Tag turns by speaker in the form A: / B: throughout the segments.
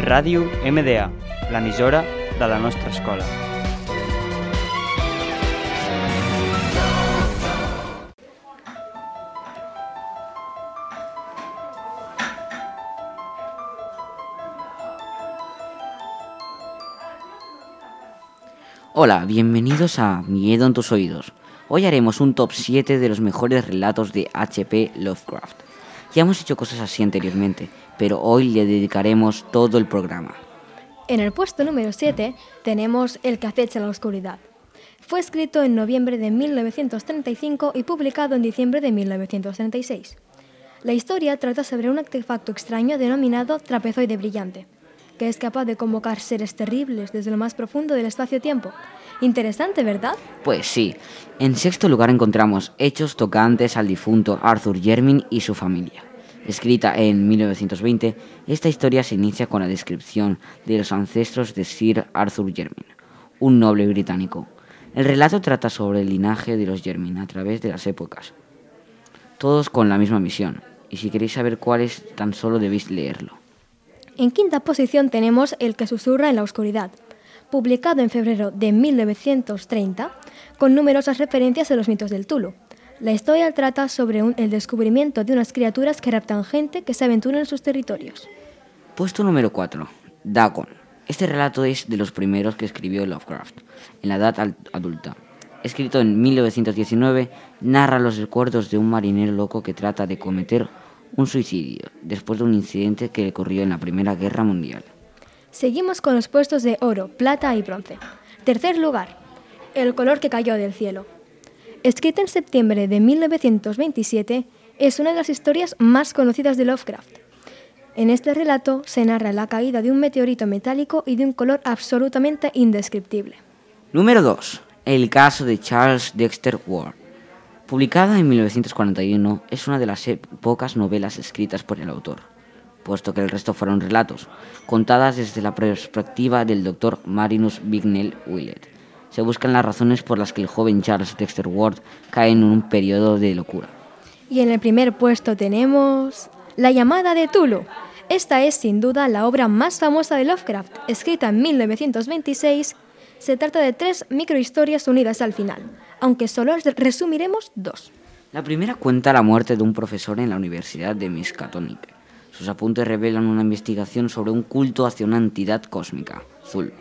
A: Ràdio MDA, l'emissora de la nostra escola.
B: Hola, bienvenidos a Miedo en tus oídos. Hoy haremos un top 7 de los mejores relatos de H.P. Lovecraft. Ya hemos hecho cosas así anteriormente, pero hoy le dedicaremos todo el programa.
C: En el puesto número 7 tenemos El que acecha la oscuridad. Fue escrito en noviembre de 1935 y publicado en diciembre de 1936. La historia trata sobre un artefacto extraño denominado trapezoide brillante, que es capaz de convocar seres terribles desde lo más profundo del espacio-tiempo. Interesante, ¿verdad?
B: Pues sí. En sexto lugar encontramos Hechos tocantes al difunto Arthur Jermyn y su familia. Escrita en 1920, esta historia se inicia con la descripción de los ancestros de Sir Arthur Jermyn, un noble británico. El relato trata sobre el linaje de los Jermyn a través de las épocas, todos con la misma misión, y si queréis saber cuál es, tan solo debéis leerlo.
C: En quinta posición tenemos El que susurra en la oscuridad, publicado en febrero de 1930, con numerosas referencias a los mitos del Tulu. La historia trata sobre el descubrimiento de unas criaturas que raptan gente que se aventura en sus territorios.
B: Puesto número 4. Dagon. Este relato es de los primeros que escribió Lovecraft, en la edad adulta. Escrito en 1919, narra los recuerdos de un marinero loco que trata de cometer un suicidio después de un incidente que ocurrió en la Primera Guerra Mundial.
C: Seguimos con los puestos de oro, plata y bronce. Tercer lugar, El color que cayó del cielo. Escrita en septiembre de 1927, es una de las historias más conocidas de Lovecraft. En este relato se narra la caída de un meteorito metálico y de un color absolutamente indescriptible.
B: Número 2. El caso de Charles Dexter Ward. Publicada en 1941, es una de las pocas novelas escritas por el autor, puesto que el resto fueron relatos, contadas desde la perspectiva del doctor Marinus Bignell Willett. Se buscan las razones por las que el joven Charles Dexter Ward cae en un periodo de locura.
C: Y en el primer puesto tenemos La llamada de Tulu. Esta es sin duda la obra más famosa de Lovecraft, escrita en 1926. Se trata de tres microhistorias unidas al final, aunque solo resumiremos dos.
B: La primera cuenta la muerte de un profesor en la Universidad de Miskatonic. Sus apuntes revelan una investigación sobre un culto hacia una entidad cósmica, Zul.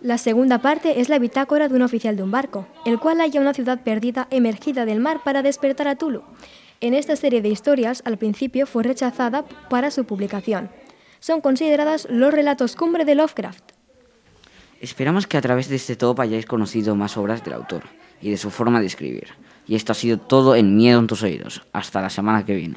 C: La segunda parte es la bitácora de un oficial de un barco, el cual halla una ciudad perdida emergida del mar para despertar a Tulu. En esta serie de historias, al principio fue rechazada para su publicación. Son consideradas los relatos cumbre de Lovecraft.
B: Esperamos que a través de este top hayáis conocido más obras del autor y de su forma de escribir. Y esto ha sido todo en Miedo en tus oídos. Hasta la semana que viene.